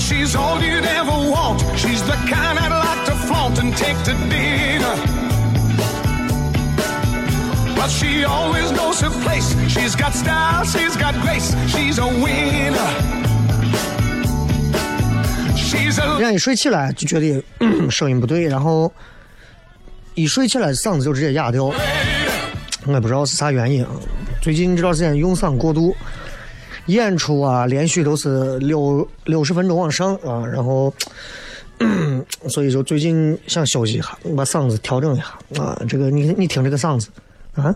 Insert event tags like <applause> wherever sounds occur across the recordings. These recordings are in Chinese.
She's all you'd ever want. She's the kind I'd like to flaunt and take to dinner. But she always knows her place. She's got style, she's got grace. She's a winner. She's a 人家一睡起来就觉得嗯声音不对，然后一睡起来嗓子就直接哑掉，我也不知道是啥原因啊。最近这段时间用嗓过度，演出啊连续都是六六十分钟往上啊，然后。所以就最近想休息一下，把嗓子调整一下啊。这个你你听这个嗓子啊，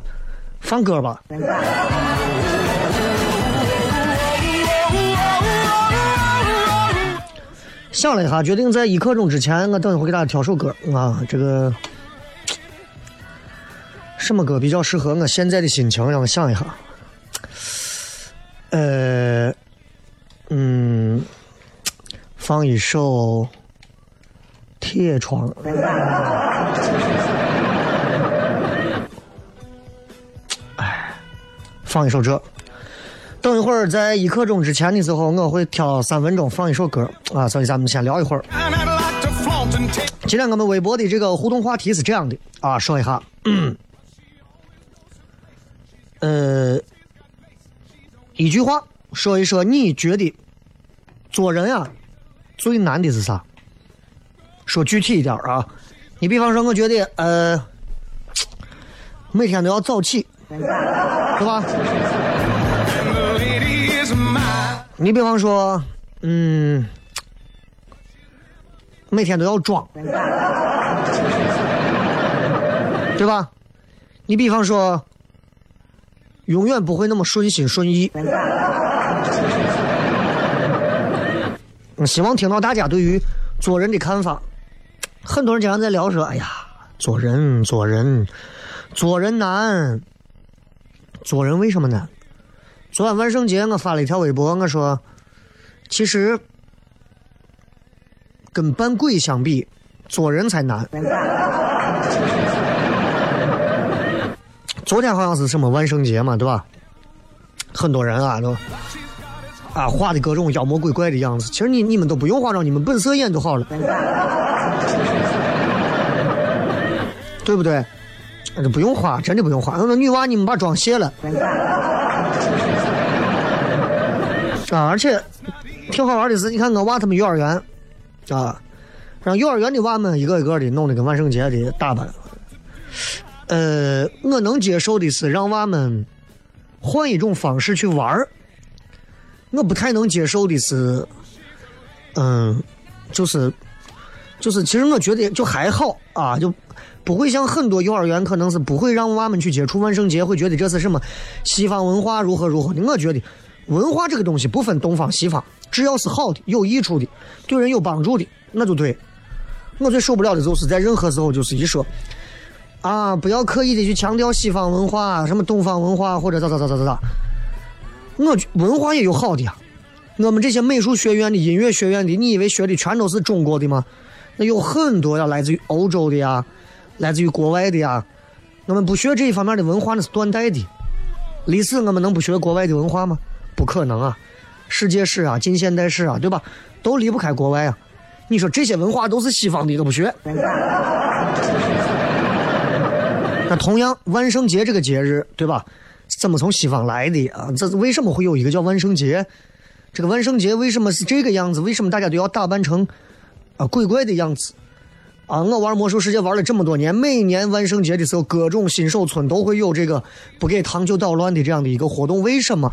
放歌吧。想了一下，决定在一刻钟之前，我等一会给大家挑首歌啊。这个什么歌比较适合我现在的心情？让我想一下。呃，嗯，放一首《铁窗》。哎，放一首这。等一会儿在一刻钟之前的时候，我会挑三分钟放一首歌啊，所以咱们先聊一会儿。今天我们微博的这个互动话题是这样的啊，说一下，呃，一句话说一说你觉得做人啊最难的是啥？说具体一点啊，你比方说，我觉得呃，每天都要早起，对吧？你比方说，嗯，每天都要装，对吧？你比方说，永远不会那么顺心顺意。希望听到大家对于做人的看法。很多人经常在聊说：“哎呀，做人，做人，做人难。做人为什么难？”昨晚万圣节，我发了一条微博，我说，其实跟扮鬼相比，做人才难。昨天好像是什么万圣节嘛，对吧？很多人啊都啊画的各种妖魔鬼怪的样子。其实你你们都不用化妆，你们本色演就好了，<laughs> 对不对？这不用化，真的不用化。那女娃你们把妆卸了。啊，而且挺好玩的是，你看我娃他们幼儿园，啊，让幼儿园的娃们一个一个的弄得跟万圣节的打扮。呃，我能接受的是让娃们换一种方式去玩儿，我不太能接受的是，嗯，就是就是，其实我觉得就还好啊，就不会像很多幼儿园可能是不会让娃们去接触万圣节，会觉得这是什么西方文化如何如何的。我觉得文化这个东西不分东方西方，只要是好的、有益处的、对人有帮助的，那就对。我最受不了的就是在任何时候就是一说啊，不要刻意的去强调西方文化、什么东方文化或者咋咋咋咋咋咋，我文化也有好的呀。我们这些美术学院的、音乐学院的，你以为学的全都是中国的吗？那有很多呀，来自于欧洲的呀，来自于国外的呀。我们不学这一方面的文化，那是断代的。历史我们能不学国外的文化吗？不可能啊！世界史啊，近现代史啊，对吧？都离不开国外啊。你说这些文化都是西方的，都不学。同样，万圣节这个节日，对吧？怎么从西方来的啊？这为什么会有一个叫万圣节？这个万圣节为什么是这个样子？为什么大家都要打扮成啊鬼怪的样子？啊，我玩魔兽世界玩了这么多年，每年万圣节的时候，各种新手村都会有这个不给糖就捣乱的这样的一个活动。为什么？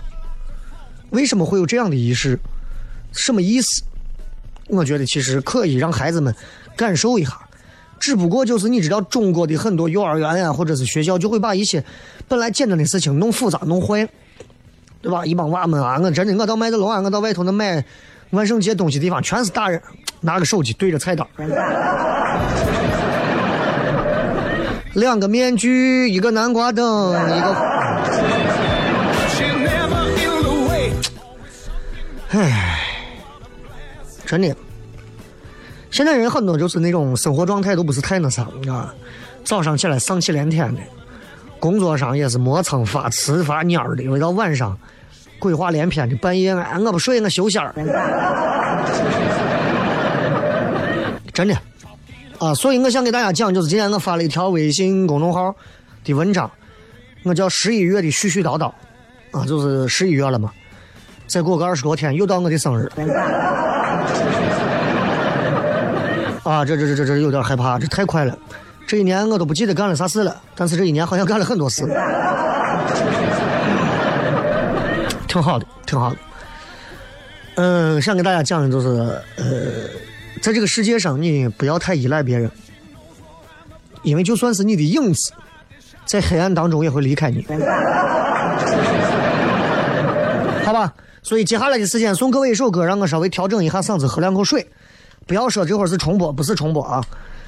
为什么会有这样的仪式？什么意思？我觉得其实可以让孩子们感受一下。只不过就是你知道，中国的很多幼儿园呀，或者是学校，就会把一些本来简单的事情弄复杂、弄坏，对吧？一帮娃们啊，我真的，我到麦德龙啊，我到外头那买万圣节东西地方，全是大人拿个手机对着菜单，两个面具，一个南瓜灯，一个，唉，真的。现在人很多就是那种生活状态都不是太那啥，你知道吧？早上起来丧气连天的，工作上也是磨蹭发呲发蔫儿的，一到晚上鬼话连篇的，半夜哎我不睡我休仙儿，真的啊！所以我想给大家讲，就是今天我发了一条微信公众号的文章，我叫十一月的絮絮叨叨啊，就是十一月了嘛，再过个二十多天又到我的生日。啊，这这这这这有点害怕，这太快了。这一年我都不记得干了啥事了，但是这一年好像干了很多事，挺好的，挺好的。嗯，想给大家讲的就是，呃，在这个世界上，你不要太依赖别人，因为就算是你的影子，在黑暗当中也会离开你。<laughs> 好吧，所以接下来的时间送各位一首歌，让我稍微调整一下嗓子，喝两口水。不要说这会儿是重播，不是重播啊！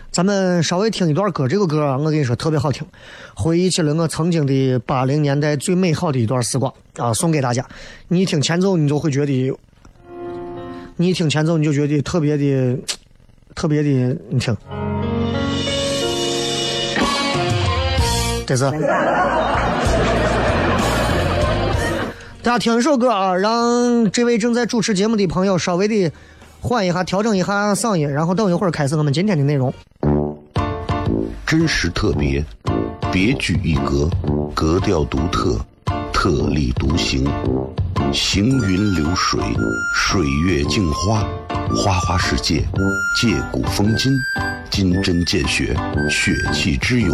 咱们稍微听一段歌，这个歌啊，我跟你说特别好听，回忆起了我曾经的八零年代最美好的一段时光啊，送给大家。你一听前奏，你就会觉得，你一听前奏，你就觉得特别的、特别的，你听，这是。大家听一首歌啊，让这位正在主持节目的朋友稍微的。换一下，调整一下嗓音，然后等一会儿开始我们今天的内容。真实特别，别具一格，格调独特，特立独行，行云流水，水月镜花，花花世界，借古风今，金针见血，血气之勇，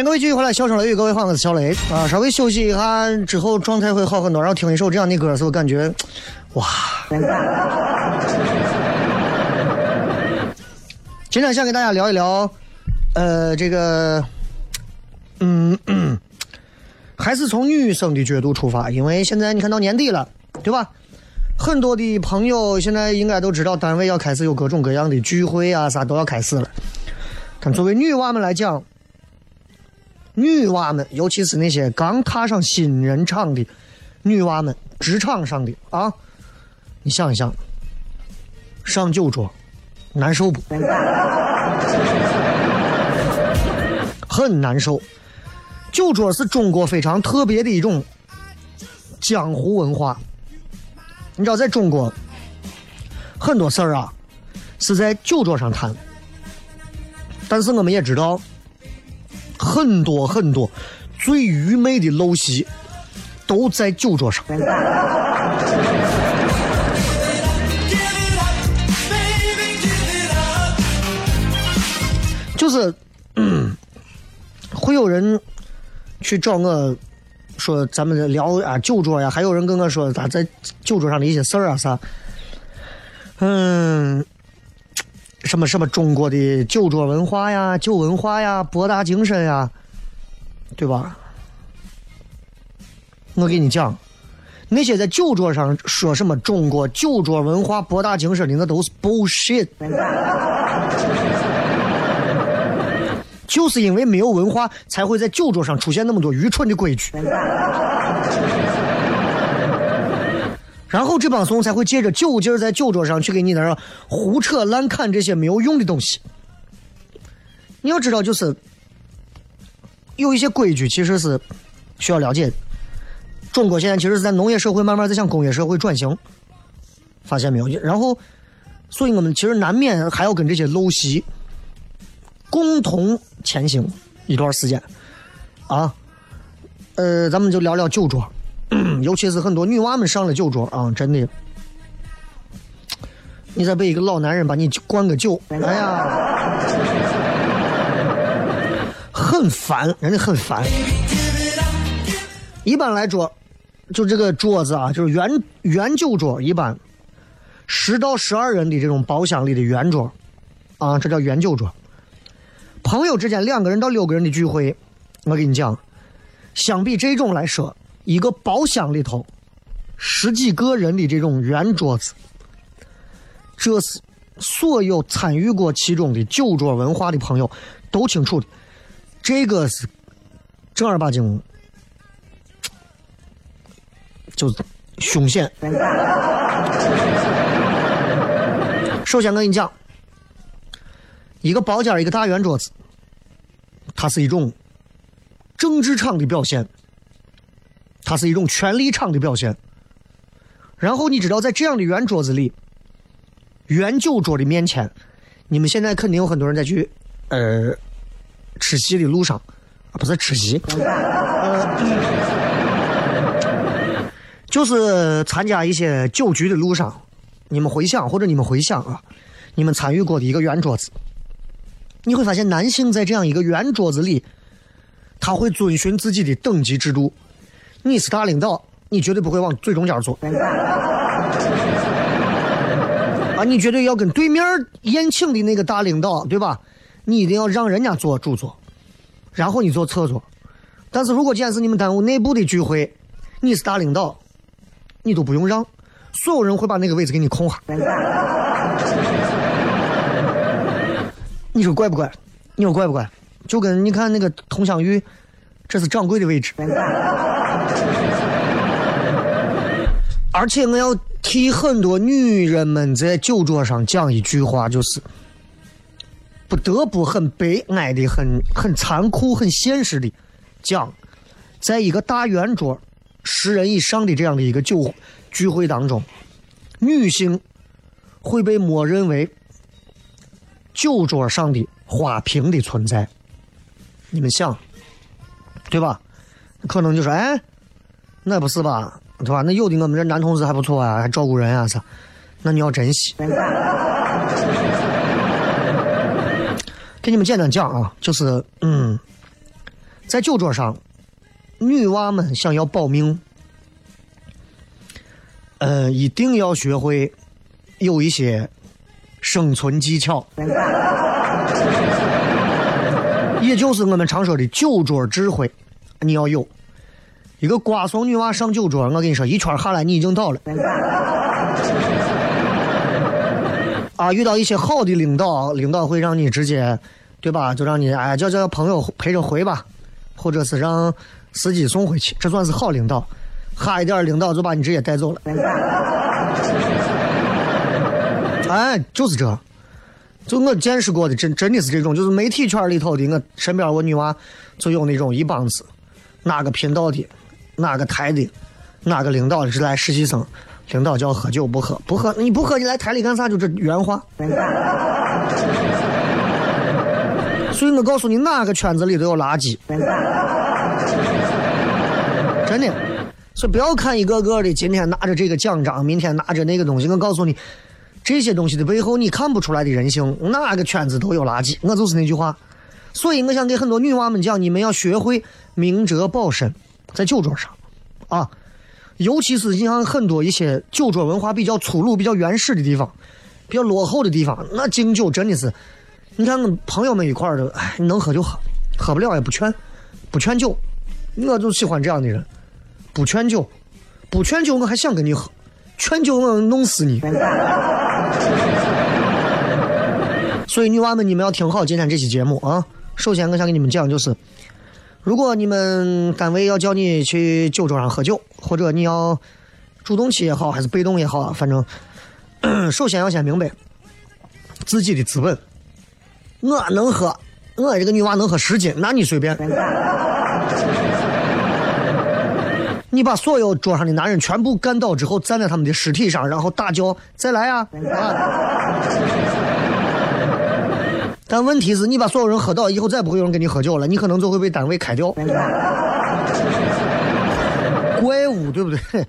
迎各位继续回来，笑声雷雨，各位好，我是小雷啊。稍微休息一下之后，状态会好很多。然后听一首这样的歌的时候，感觉哇！今天想给大家聊一聊，呃，这个，嗯嗯，还是从女生的角度出发，因为现在你看到年底了，对吧？很多的朋友现在应该都知道，单位要开始有各种各样的聚会啊，啥都要开始了。但作为女娃们来讲，女娃们，尤其是那些刚踏上新人场的女娃们，职场上的啊，你想一想，上酒桌难受不？很难受。酒桌是中国非常特别的一种江湖文化。你知道，在中国，很多事儿啊是在酒桌上谈，但是我们也知道。很多很多最愚昧的陋习，都在酒桌上。就是，嗯，会有人去找我说咱们聊啊酒桌呀，还有人跟我说他在酒桌上的一些事儿啊啥，嗯，什么什么中国的酒桌文化呀、酒文化呀、博大精深呀，对吧？我给你讲，那些在酒桌上说什么中国酒桌文化博大精深的，那都是 bullshit。<laughs> 就是因为没有文化，才会在酒桌上出现那么多愚蠢的规矩。然后这帮怂才会借着酒劲儿在酒桌上去给你那儿胡扯乱侃这些没有用的东西。你要知道，就是有一些规矩其实是需要了解的。中国现在其实是在农业社会慢慢在向工业社会转型，发现没有？然后，所以我们其实难免还要跟这些陋习共同前行一段时间啊。呃，咱们就聊聊酒桌，<clears throat> 尤其是很多女娃们上了酒桌啊，真的，你再被一个老男人把你灌个酒，哎呀，很烦，人家很烦。一般来说，就这个桌子啊，就是圆圆酒桌，一般十到十二人的这种包厢里的圆桌，啊，这叫圆酒桌。朋友之间两个人到六个人的聚会，我跟你讲，相比这种来说，一个包厢里头十几个人的这种圆桌子，这是所有参与过其中的酒桌文化的朋友都清楚的，这个是正儿八经。就是凶险。首先，我跟你讲，一个包间一个大圆桌子，它是一种政治场的表现，它是一种权力场的表现。然后，你知道，在这样的圆桌子里，圆酒桌的面前，你们现在肯定有很多人在去呃吃席的路上，啊，不是吃席，呃。就是参加一些酒局的路上，你们回想或者你们回想啊，你们参与过的一个圆桌子，你会发现男性在这样一个圆桌子里，他会遵循自己的等级制度。你是大领导，你绝对不会往最中间坐，<laughs> 啊，你绝对要跟对面宴请的那个大领导，对吧？你一定要让人家坐主座，然后你坐侧座。但是如果今天是你们单位内部的聚会，你是大领导。你都不用让，所有人会把那个位置给你空下。<laughs> 你说怪不怪？你说怪不怪？就跟你看那个佟湘玉，这是掌柜的位置。<laughs> 而且我要替很多女人们在酒桌上讲一句话，就是不得不很悲哀的、很很残酷、很现实的讲，在一个大圆桌。十人以上的这样的一个酒聚会当中，女性会被默认为酒桌上的花瓶的存在。你们想，对吧？可能就说，哎，那不是吧，对吧？那有的我们这男同志还不错啊，还照顾人啊啥，那你要珍惜。给你们简单讲啊，就是嗯，在酒桌上。女娃们想要保命，呃，一定要学会有一些生存技巧，也就是我们常说的酒桌智慧，你要有。一个瓜怂女娃上酒桌，我跟你说，一圈下来你已经倒了。啊，遇到一些好的领导，领导会让你直接，对吧？就让你哎，叫叫朋友陪着回吧，或者是让。司机送回去，这算是好领导。哈一点领导就把你直接带走了。哎，就是这，就我见识过的，真真的是这种，就是媒体圈里头的。我身边我女娃就有那种一帮子，哪个频道的，哪个台的，哪个领导是来实习生，领导叫喝酒不喝，不喝你不喝你来台里干啥？就这原话。所以我告诉你，哪个圈子里都有垃圾。真的。所以不要看一个个的，今天拿着这个奖章，明天拿着那个东西。我告诉你，这些东西的背后，你看不出来的人性，哪个圈子都有垃圾。我就是那句话。所以我想给很多女娃们讲，你们要学会明哲保身，在酒桌上，啊，尤其是你像很多一些酒桌文化比较粗鲁、比较原始的地方，比较落后的地方，那敬酒真的是，你看朋友们一块儿的，哎，能喝就喝，喝不了也不劝，不劝酒，我就喜欢这样的人。不劝酒，不劝酒，我还想跟你喝；劝酒，我弄死你。所以，女娃们，你们要听好今天这期节目啊！首先，我想跟你们讲，就是如果你们单位要叫你去酒桌上喝酒，或者你要主动去也好，还是被动也好，反正 <clears throat> 首先要先明白自己的资本。我能喝，我这个女娃能喝十斤，那你随便。你把所有桌上的男人全部干倒之后，站在他们的尸体上，然后大叫：“再来啊！” <laughs> 但问题是你把所有人喝倒以后，再不会有人跟你喝酒了，你可能就会被单位开掉。怪物，对不对？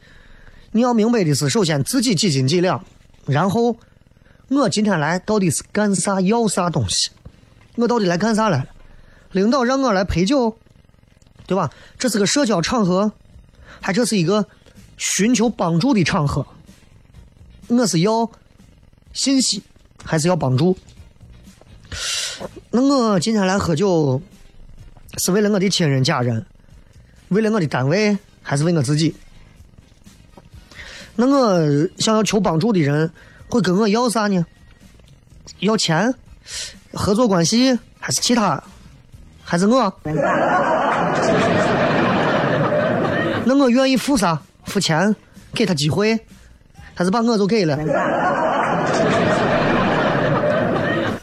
你要明白的是，首先自己几斤几两，然后我今天来到底是干啥？要啥东西？我到底来干啥来了？领导让我来陪酒，对吧？这是个社交场合。他这是一个寻求帮助的场合，我是要信息还是要帮助？那我今天来喝酒，是为了我的亲人家人，为了我的单位，还是为我自己？那我想要求帮助的人会跟我要啥呢？要钱、合作关系，还是其他？还是我？那我愿意付啥？付钱，给他机会，他是把我就给了？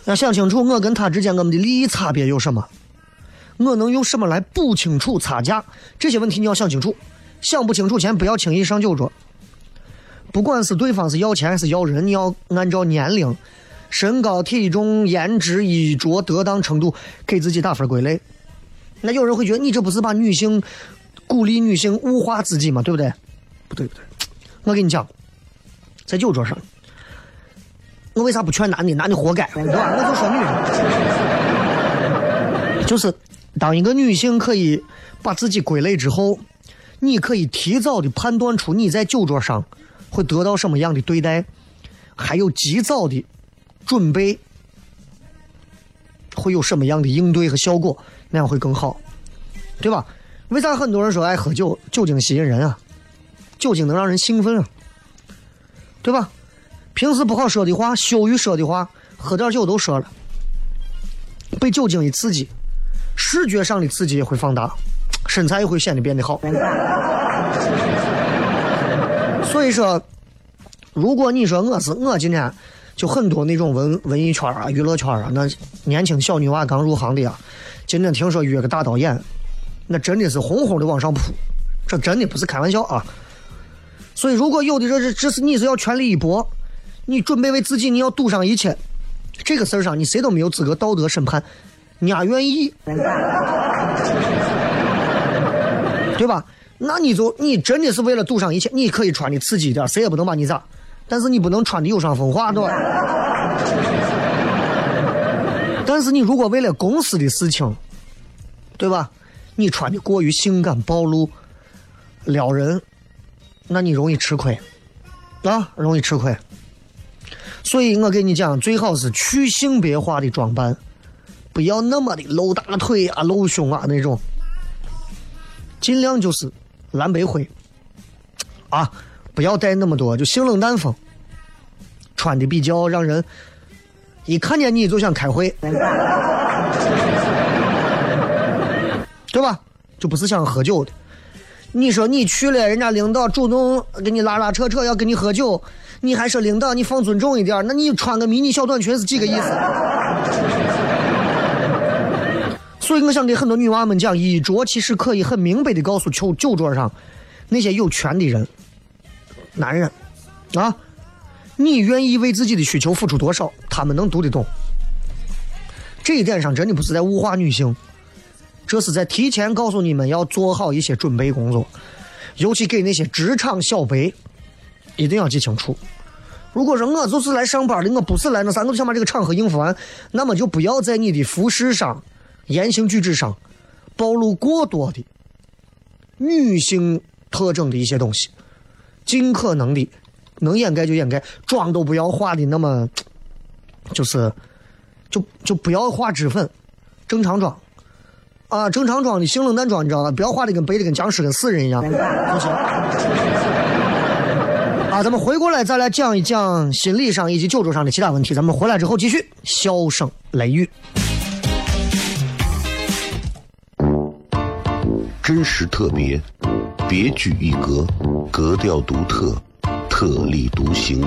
要想清楚，我跟他之间我们的利益差别有什么？我能用什么来补清楚差价？这些问题你要想清楚。想不清楚前，不要轻易上酒桌。不管是对方是要钱还是要人，你要按照年龄、身高、体重、颜值、衣着得当程度给自己打分归类。那有人会觉得你这不是把女性？鼓励女性物化自己嘛，对不对？不对不对，我跟你讲，在酒桌上，我为啥不劝男的？男的活该，对吧？我就说女人，就是当一个女性可以把自己归类之后，你可以提早的判断出你在酒桌上会得到什么样的对待，还有及早的准备会有什么样的应对和效果，那样会更好，对吧？为啥很多人说爱喝酒？酒精吸引人啊，酒精能让人兴奋啊，对吧？平时不好说的话、羞于说的话，喝点酒都说了。被酒精一刺激，视觉上的刺激也会放大，身材也会显得变得好。<laughs> 所以说，如果你说我是我今天就很多那种文文艺圈啊、娱乐圈啊，那年轻小女娃刚入行的啊，今天听说约个大导演。那真的是轰轰的往上扑，这真的不是开玩笑啊！所以，如果有的这是只是你是要全力一搏，你准备为自己你要赌上一切，这个事儿上你谁都没有资格道德审判，你还愿意，<laughs> 对吧？那你就你真的是为了赌上一切，你可以穿的刺激一点，谁也不能把你咋，但是你不能穿的有伤风化，对吧？<laughs> 但是你如果为了公司的事情，对吧？你穿的过于性感暴露，撩人，那你容易吃亏，啊，容易吃亏。所以我跟你讲，最好是去性别化的装扮，不要那么的露大腿啊、露胸啊那种，尽量就是蓝白灰，啊，不要带那么多，就性冷淡风，穿的比较让人一看见你就想开会。对吧？就不是想喝酒的。你说你去了，人家领导主动给你拉拉扯扯，要跟你喝酒，你还说领导你放尊重一点，那你穿个迷你小短裙是几个意思？所以我想给很多女娃们讲，衣着其实可以很明白的告诉酒酒桌上那些有权的人，男人啊，你愿意为自己的需求付出多少，他们能读得懂。这一点上真的不是在物化女性。这是在提前告诉你们要做好一些准备工作，尤其给那些职场小白，一定要记清楚。如果说我就是来上班的，我不是来那啥，我就想把这个场合应付完，那么就不要在你的服饰上、言行举止上暴露过多的女性特征的一些东西，尽可能的能掩盖就掩盖，妆都不要化的那么，就是就就不要化脂粉，正常妆。啊，正常妆的性冷淡妆，你知道吧？不要画的跟白的跟僵尸跟死人一样，不行。<laughs> 啊，咱们回过来再来讲一讲心理上以及酒桌上的其他问题。咱们回来之后继续笑声雷雨。真实特别，别具一格，格调独特，特立独行，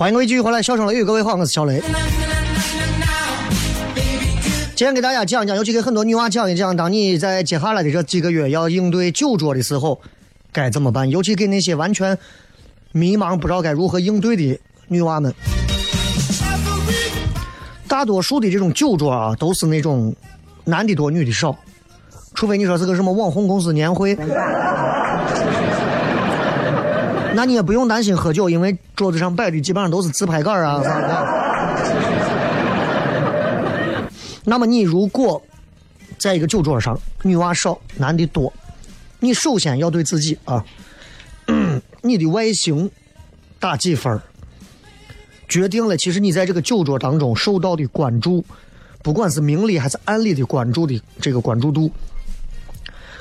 欢迎各位继续回来，笑声雷雨，各位好，我是小雷。今天给大家讲讲，尤其给很多女娃讲一讲，当你在接下来的这几个月要应对酒桌的时候，该怎么办？尤其给那些完全迷茫、不知道该如何应对的女娃们。大多数的这种酒桌啊，都是那种男的多，女的少，除非你说是个什么网红公司年会。那你也不用担心喝酒，因为桌子上摆的基本上都是自拍杆啊 <laughs> 啥的。那么你如果在一个酒桌上，女娃少，男的多，你首先要对自己啊，<clears throat> 你的外形打几分儿，决定了其实你在这个酒桌当中受到的关注，不管是明里还是暗里的关注的这个关注度，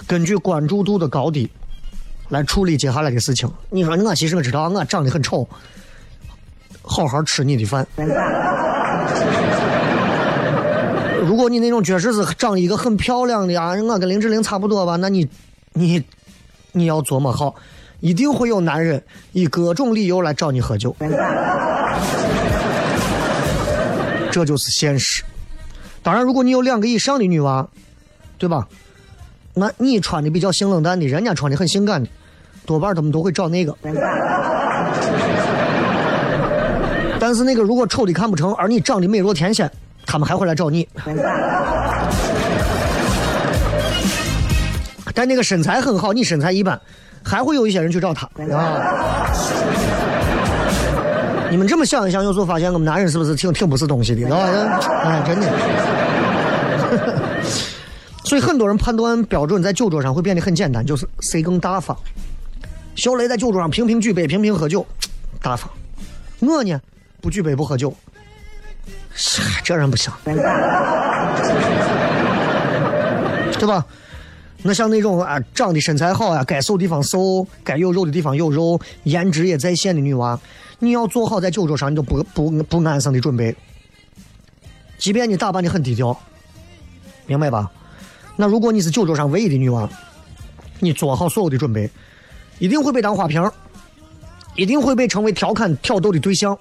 根据关注度的高低。来处理接下来的事情。你说我其实我知道我长得很丑，好好吃你的饭。如果你那种确实是长一个很漂亮的啊，我跟林志玲差不多吧，那你你你要琢磨好，一定会有男人以各种理由来找你喝酒。这就是现实。当然，如果你有两个以上的女娃，对吧？那你穿的比较性冷淡的，人家穿的很性感的。多半他们都会找那个，但是那个如果丑的看不成，而你长得美若天仙，他们还会来找你。但那个身材很好，你身材一般，还会有一些人去找他。啊！你们这么想一想，有时候发现我们男人是不是挺挺不是东西的？哎，真的。<laughs> 所以很多人判断标准在酒桌上会变得很简单，就是谁更大方。小雷在酒桌上频频举杯，频频喝酒，大方。我呢，不举杯不喝酒，这人不行。对吧？那像那种啊，长得身材好呀，该瘦地方瘦，该有肉的地方有肉，颜值也在线的女娃，你要做好在酒桌上你都不不不安生的准备。即便你打扮的很低调，明白吧？那如果你是酒桌上唯一的女娃，你做好所有的准备，一定会被当花瓶，一定会被成为调侃挑逗的对象。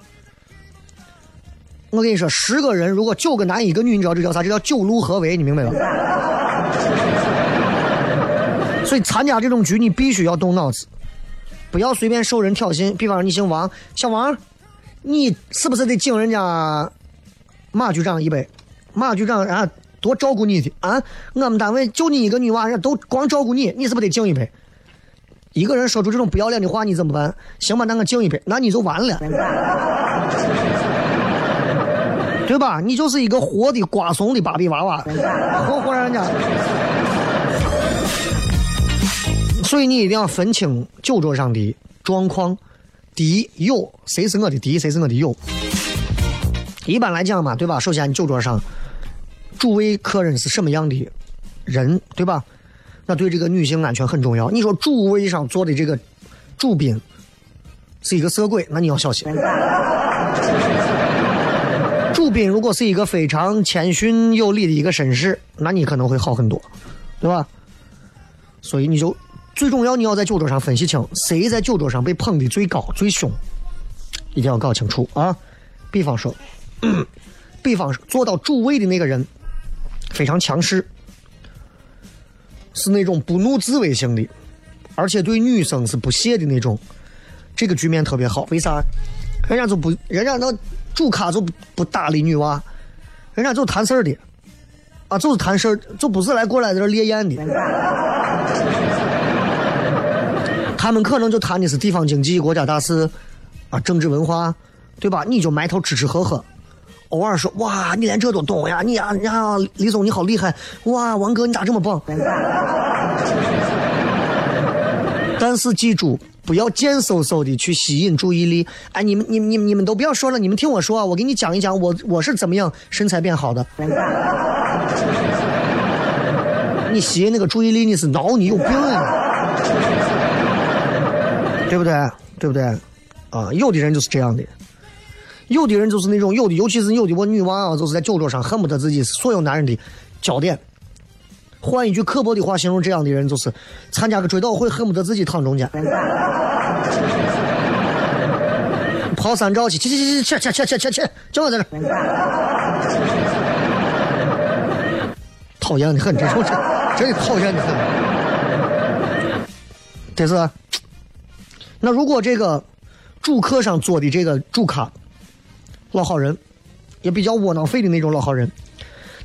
我跟你说，十个人如果九个男一个女，你知道这叫啥？这叫九路合围，你明白吧？<laughs> 所以参加这种局，你必须要动脑子，不要随便受人挑衅。比方说你姓王，小王，你是不是得敬人家马局长一杯？马局长啊，多照顾你的啊！我们单位就你一个女娃，人家都光照顾你，你是不是得敬一杯？一个人说出这种不要脸的话，你怎么办？行吧，那我敬一杯，那你就完了，对吧？你就是一个活的瓜怂的芭比娃娃，活活让人家。所以你一定要分清酒桌上的状况，敌友谁是我的敌，谁是我的友。一般来讲嘛，对吧？首先，酒桌上主位客人是什么样的人，对吧？那对这个女性安全很重要。你说主位上坐的这个主宾是一个色鬼，那你要小心。<laughs> 主宾如果是一个非常谦逊有礼的一个绅士，那你可能会好很多，对吧？所以你就。最重要，你要在酒桌上分析清谁在酒桌上被捧的最高最凶，一定要搞清楚啊！比方说，<clears throat> 比方说坐到主位的那个人非常强势，是那种不怒自威型的，而且对女生是不屑的那种，这个局面特别好。为啥？人家就不，人家那主咖就不搭理女娃，人家就谈事儿的，啊，就是谈事儿，就不是来过来在这烈焰的。他们可能就谈的是地方经济、国家大事，啊，政治文化，对吧？你就埋头吃吃喝喝，偶尔说哇，你连这都懂呀？你呀呀，李总你好厉害！哇，王哥你咋这么棒？<laughs> 但是记住，不要贱嗖嗖的去吸引注意力。哎，你们、你、你、你们都不要说了，你们听我说啊，我给你讲一讲，我我是怎么样身材变好的。<laughs> 你吸引那个注意力，你是脑你有病啊！对不对？对不对？啊，有的人就是这样的，有的人就是那种有的，尤其是有的我女娃啊，就是在酒桌上恨不得自己是所有男人的焦点。换一句刻薄的话形容这样的人，就是参加个追悼会，恨不得自己躺中间。<laughs> 跑三招去，去去去去去去去去去，叫我在这。讨厌的很，这种真真的讨厌的很。这是。那如果这个主客上坐的这个主咖老好人，也比较窝囊废的那种老好人，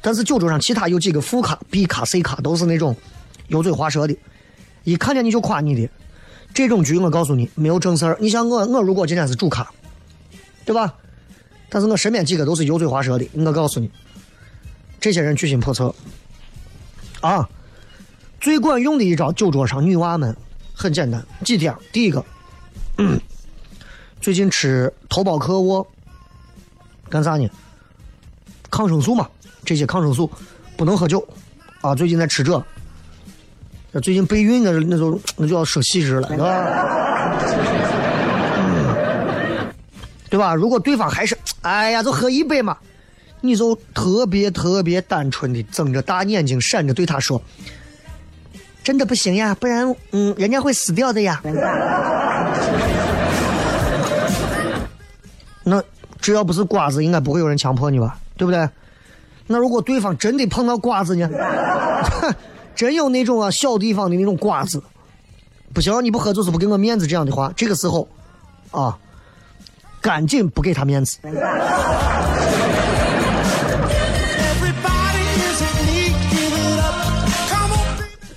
但是酒桌上其他有几个副咖、B 咖、C 咖都是那种油嘴滑舌的，一看见你就夸你的，这种局我告诉你没有正事儿。你像我，我如果今天是主咖，对吧？但是我身边几个都是油嘴滑舌的，我告诉你，这些人居心叵测啊！最管用的一招，酒桌上女娃们很简单，几点？第一个。嗯，最近吃头孢克沃，干啥呢？抗生素嘛，这些抗生素不能喝酒啊。最近在吃这，最近备孕那那就那就要说细致了，对吧？对吧？如果对方还是哎呀，就喝一杯嘛，你就特别特别单纯的睁着大眼睛闪着对他说：“真的不行呀，不然嗯，人家会死掉的呀。<laughs> ”那只要不是瓜子，应该不会有人强迫你吧？对不对？那如果对方真的碰到瓜子呢？<laughs> 真有那种啊小地方的那种瓜子，不行，你不喝就是不给我面子这样的话，这个时候啊，赶紧不给他面子。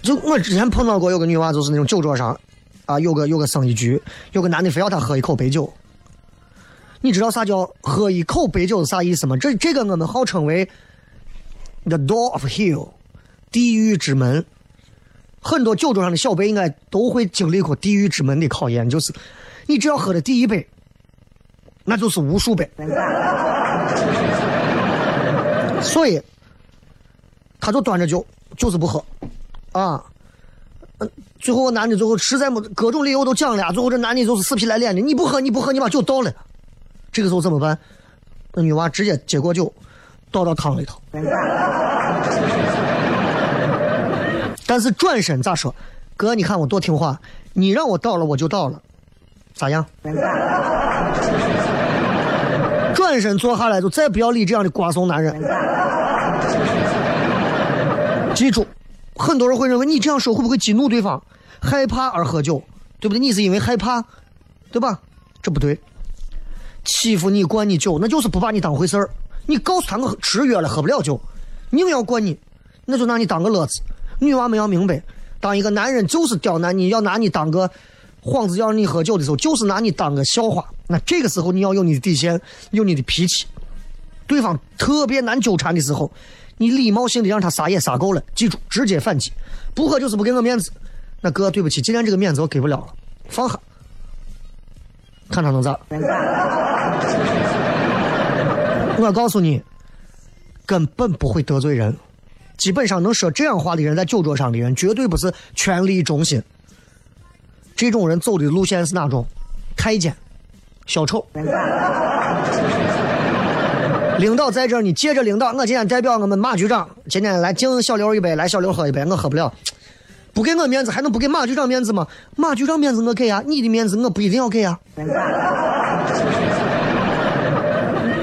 就我之前碰到过有个女娃，就是那种酒桌上啊，有个有个生意局，有个男的非要她喝一口白酒。你知道啥叫喝一口白酒是啥意思吗？这这个我们号称为 the door of hell，地狱之门。很多酒桌上的小辈应该都会经历过地狱之门的考验，就是你只要喝的第一杯，那就是无数杯。<laughs> 所以，他就端着酒就是不喝，啊，最后男的最后实在没各种理由都讲了，最后这男的就是死皮赖脸的，你不喝你不喝，你把酒倒了，这个时候怎么办？那女娃直接接过酒，倒到汤里头。但是转身咋说？哥，你看我多听话，你让我倒了我就倒了，咋样？转身坐下来，就再不要理这样的瓜怂男人。记住，很多人会认为你这样说会不会激怒对方，害怕而喝酒，对不对？你是因为害怕，对吧？这不对。欺负你灌你酒，那就是不把你当回事儿。你告诉他我吃药了，喝不了酒，硬要灌你，那就拿你当个乐子。女娃们要明白，当一个男人就是刁难你，要拿你当个幌子，要让你喝酒的时候，就是拿你当个笑话。那这个时候你要有你的底线，有你的脾气。对方特别难纠缠的时候，你礼貌性的让他撒野撒够了，记住直接反击。不喝就是不给我面子。那哥，对不起，今天这个面子我给不了了，放下。看他能咋？我告诉你，根本不会得罪人。基本上能说这样话的人，在酒桌上的人，绝对不是权力中心。这种人走的路线是哪种？太监、小丑。领导在这儿，你接着领导。我今天代表我们马局长，今天来敬小刘一杯，来小刘喝一杯，我喝不了，不给我面子，还能不给马局长面子吗？马局长面子我给啊，你的面子我不一定要给啊。<laughs>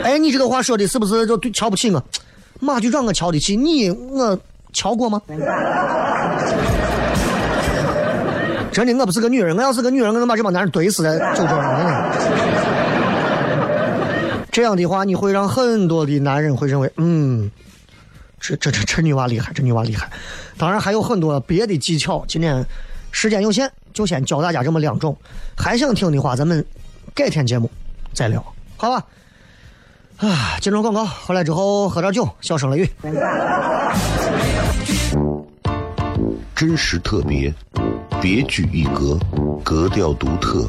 哎，你这个话说的是不是就对瞧不起我？马局长我瞧得起你，我瞧过吗？真的，我不是个女人，我要是个女人，我能把这帮男人怼死在酒桌上。这样的话，你会让很多的男人会认为，嗯，这这这这女娃厉害，这女娃厉害。当然还有很多别的技巧，今天时间有限，就先教大家这么两种。还想听的话，咱们改天节目再聊，好吧？啊，进入广告，回来之后喝点酒，小声雷雨。真实特别，别具一格，格调独特，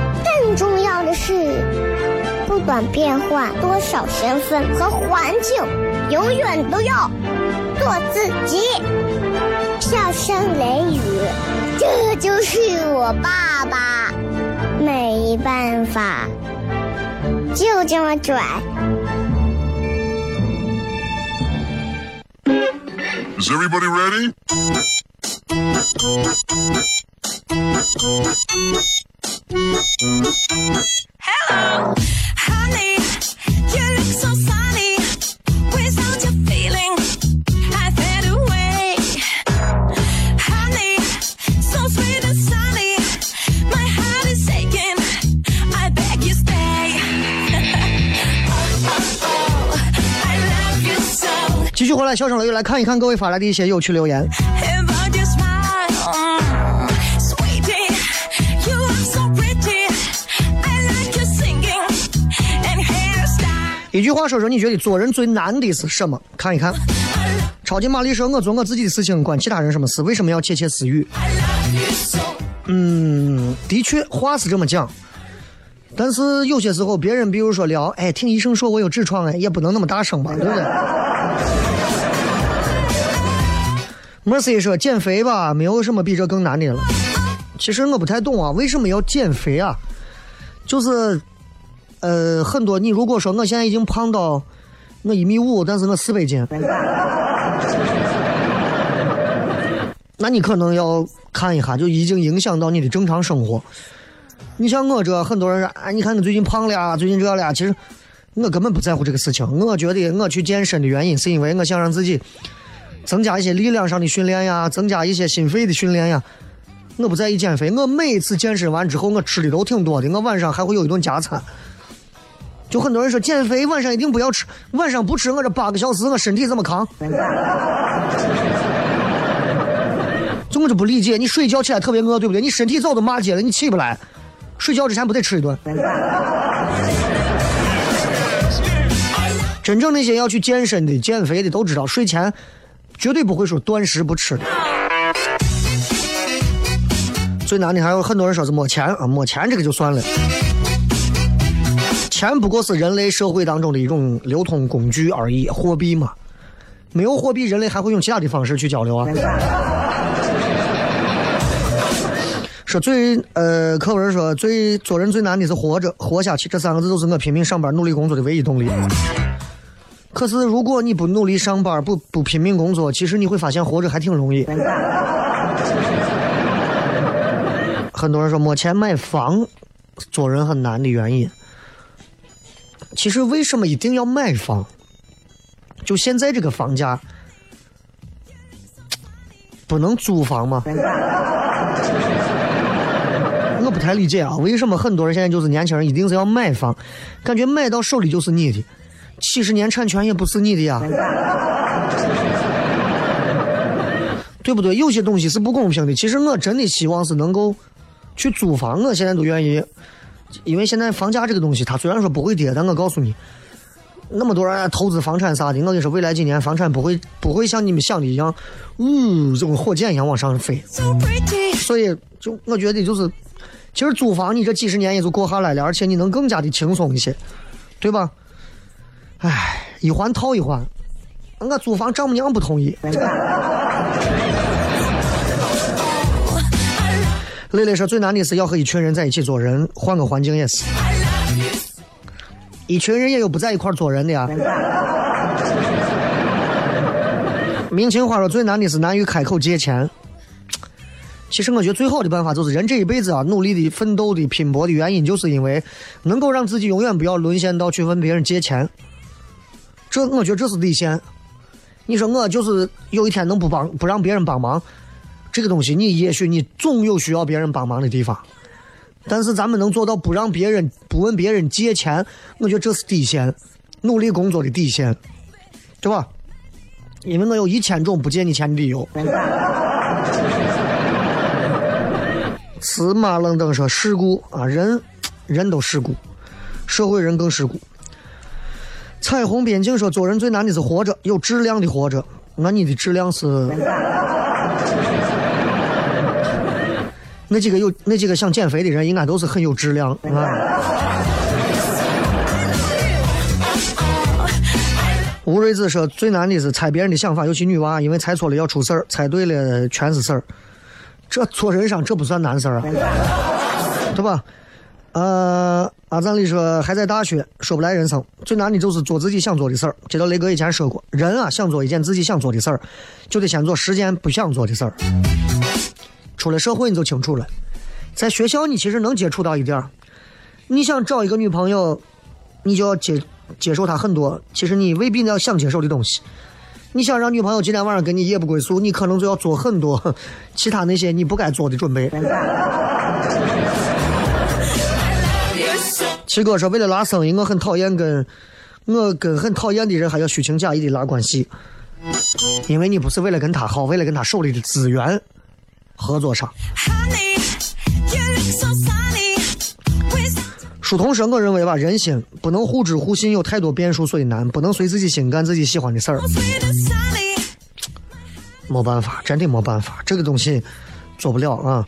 更重要的是，不管变换多少身份和环境，永远都要做自己。”笑声雷雨，这就是我爸爸，没办法，就这么拽。Is everybody ready? Hello, honey, you look so sunny. Without your feeling, I fade away. Honey, so sweet and sunny. My heart is aching. I beg you stay. oh, oh, oh, I love you so. 继续回来，笑声雷雨来看一看各位发来的一些有趣留言。一句话说说，你觉得做人最难的是什么？看一看。超级玛丽说：“我做我自己的事情，关其他人什么事？为什么要窃窃私语嗯，的确，话是这么讲，但是有些时候别人比如说聊，哎，听医生说我有痔疮，哎，也不能那么大声吧，对不对？Mercy 说：“减肥吧，没有什么比这更难的了。”其实我不太懂啊，为什么要减肥啊？就是，呃，很多你如果说我现在已经胖到我一米五，但是我四百斤，那你可能要看一下，就已经影响到你的正常生活。你像我这，很多人说，哎，你看你最近胖了呀，最近这了呀，其实我根本不在乎这个事情。我觉得我去健身的原因，是因为我想让自己增加一些力量上的训练呀，增加一些心肺的训练呀。我不在意减肥，我每次健身完之后，我吃的都挺多的，我晚上还会有一顿加餐。就很多人说减肥晚上一定不要吃，晚上不吃我这八个小时我身体怎么扛？就我就不理解，你睡觉起来特别饿，对不对？你身体早都骂街了，你起不来，睡觉之前不得吃一顿？真正那些要去健身的、减肥的都知道，睡前绝对不会说断食不吃的。最难的还有很多人说是没钱啊，没钱这个就算了。钱不过是人类社会当中的一种流通工具而已，货币嘛。没有货币，人类还会用其他的方式去交流啊。说最呃，课文说最做人最难的是活着，活下去这三个字都是我拼命上班努力工作的唯一动力。可是如果你不努力上班，不不拼命工作，其实你会发现活着还挺容易。很多人说没钱买房，做人很难的原因。其实为什么一定要买房？就现在这个房价，不能租房吗？我不太理解啊，为什么很多人现在就是年轻人一定是要买房，感觉买到手里就是你的，七十年产权也不是你的呀，对不对？有些东西是不公平的。其实我真的希望是能够去租房，我现在都愿意，因为现在房价这个东西，它虽然说不会跌，但我告诉你，那么多人投资房产啥的，我跟你说，未来几年房产不会不会像你们想的一样，呜，这种火箭一样往上飞。所以就我觉得就是，其实租房你这几十年也就过下来了，而且你能更加的轻松一些，对吧？唉，一环套一环，我租房丈母娘不同意。磊磊说最难的是要和一群人在一起做人，换个环境也是。一群人也有不在一块儿做人的呀。明清话说最难的是难于开口借钱。其实我觉得最好的办法就是人这一辈子啊，努力的奋斗的拼搏的原因，就是因为能够让自己永远不要沦陷到去问别人借钱。这我觉得这是底线。你说我就是有一天能不帮不让别人帮忙，这个东西你也许你总有需要别人帮忙的地方，但是咱们能做到不让别人不问别人借钱，我觉得这是底线，努力工作的底线，对吧？因为我有一千种不借你钱的理由。司马愣登说世故啊，人人都世故，社会人更世故。彩虹边境说做人最难的是活着，有质量的活着。那你的质量是？那几个有那几个想减肥的人，应该都是很有质量 <laughs> 啊。吴瑞子说最难的是猜别人的想法，尤其女娃，因为猜错了要出事儿，猜对了全是事儿。这做人上这不算难事儿啊，对吧？呃，阿赞里说还在大学，说不来人生最难的就是做自己想做的事儿。这道雷哥以前说过，人啊想做一件自己想做的事儿，就得先做十件不想做的事儿。出了社会你就清楚了，在学校你其实能接触到一点儿。你想找一个女朋友，你就要接接受她很多，其实你未必要想接受的东西。你想让女朋友今天晚上跟你夜不归宿，你可能就要做很多 <laughs> 其他那些你不该做的准备。<laughs> 七哥说，为了拉生意，我很讨厌跟我跟很讨厌的人还要虚情假意的拉关系，因为你不是为了跟他好，为了跟他手里的资源合作上。书童说，我认为吧，人心不能互知互信，有太多变数，所以难，不能随自己心干自己喜欢的事儿。没办法，真的没办法，这个东西做不了啊。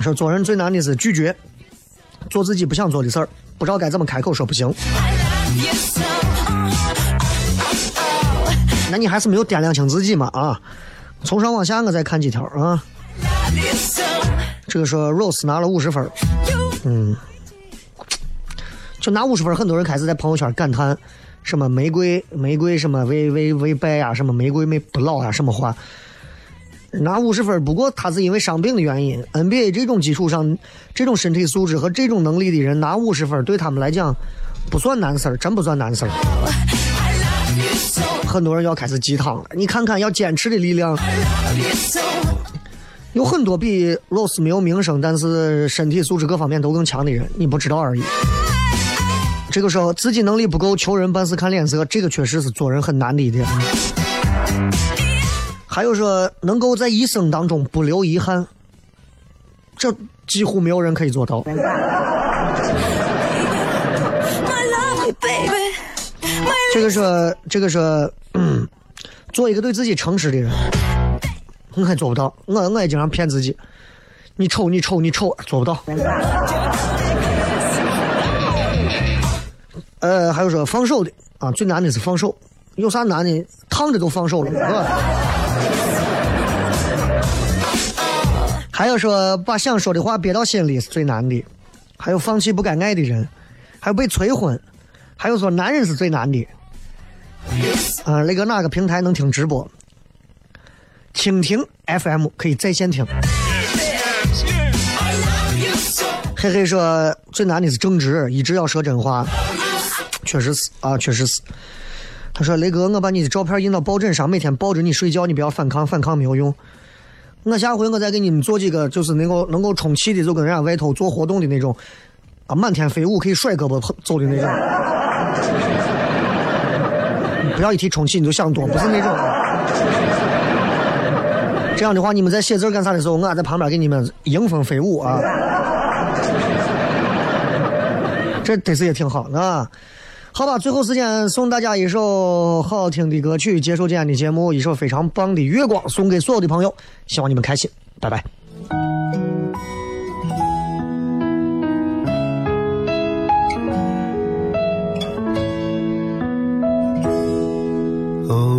说做人最难的是拒绝，做自己不想做的事儿，不知道该怎么开口说不行。Oh, 那你还是没有掂量清自己嘛啊！从上往下，我再看几条啊。这个说 Rose 拿了五十分嗯，就拿五十分，很多人开始在朋友圈感叹什么玫瑰玫瑰什么为为为败呀，什么玫瑰没不老呀，什么话。拿五十分，不过他是因为伤病的原因。NBA 这种基础上，这种身体素质和这种能力的人拿五十分，对他们来讲不算难事儿，真不算难事儿。很多人要开始鸡汤了，你看看要坚持的力量。有很多比 Rose 没有名声，但是身体素质各方面都更强的人，你不知道而已。这个时候自己能力不够，求人办事看脸色，这个确实是做人很难的一点。还有说能够在一生当中不留遗憾，这几乎没有人可以做到。这个说这个说，嗯，做一个对自己诚实的人，我还做不到，我我也经常骗自己，你丑你丑你丑，做不到。呃，还有说放手的啊，最难的是放手，有啥难的？躺着都放手了，是吧？还有说把想说的话憋到心里是最难的，还有放弃不该爱的人，还有被催婚，还有说男人是最难的。啊、那个哪个平台能听直播？蜻蜓 FM 可以在线听。嘿嘿说最难的是正直，一直要说真话，确实是啊，确实是。他说雷哥，我把你的照片印到抱枕上，每天抱着你睡觉，你不要反抗，反抗没有用。我下回我再给你们做几个，就是能够能够充气的，就跟人家外头做活动的那种，啊，满天飞舞可以甩胳膊走的那种。不要一提充气你就想多，不是那种。这样的话，你们在写字干啥的时候，我在旁边给你们迎风飞舞啊。这得是也挺好啊。好吧，最后时间送大家一首好听的歌曲，结束今天的节目，一首非常棒的《月光》，送给所有的朋友，希望你们开心，拜拜。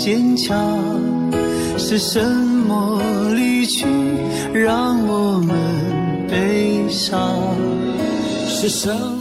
坚强？是什么离去让我们悲伤？是什？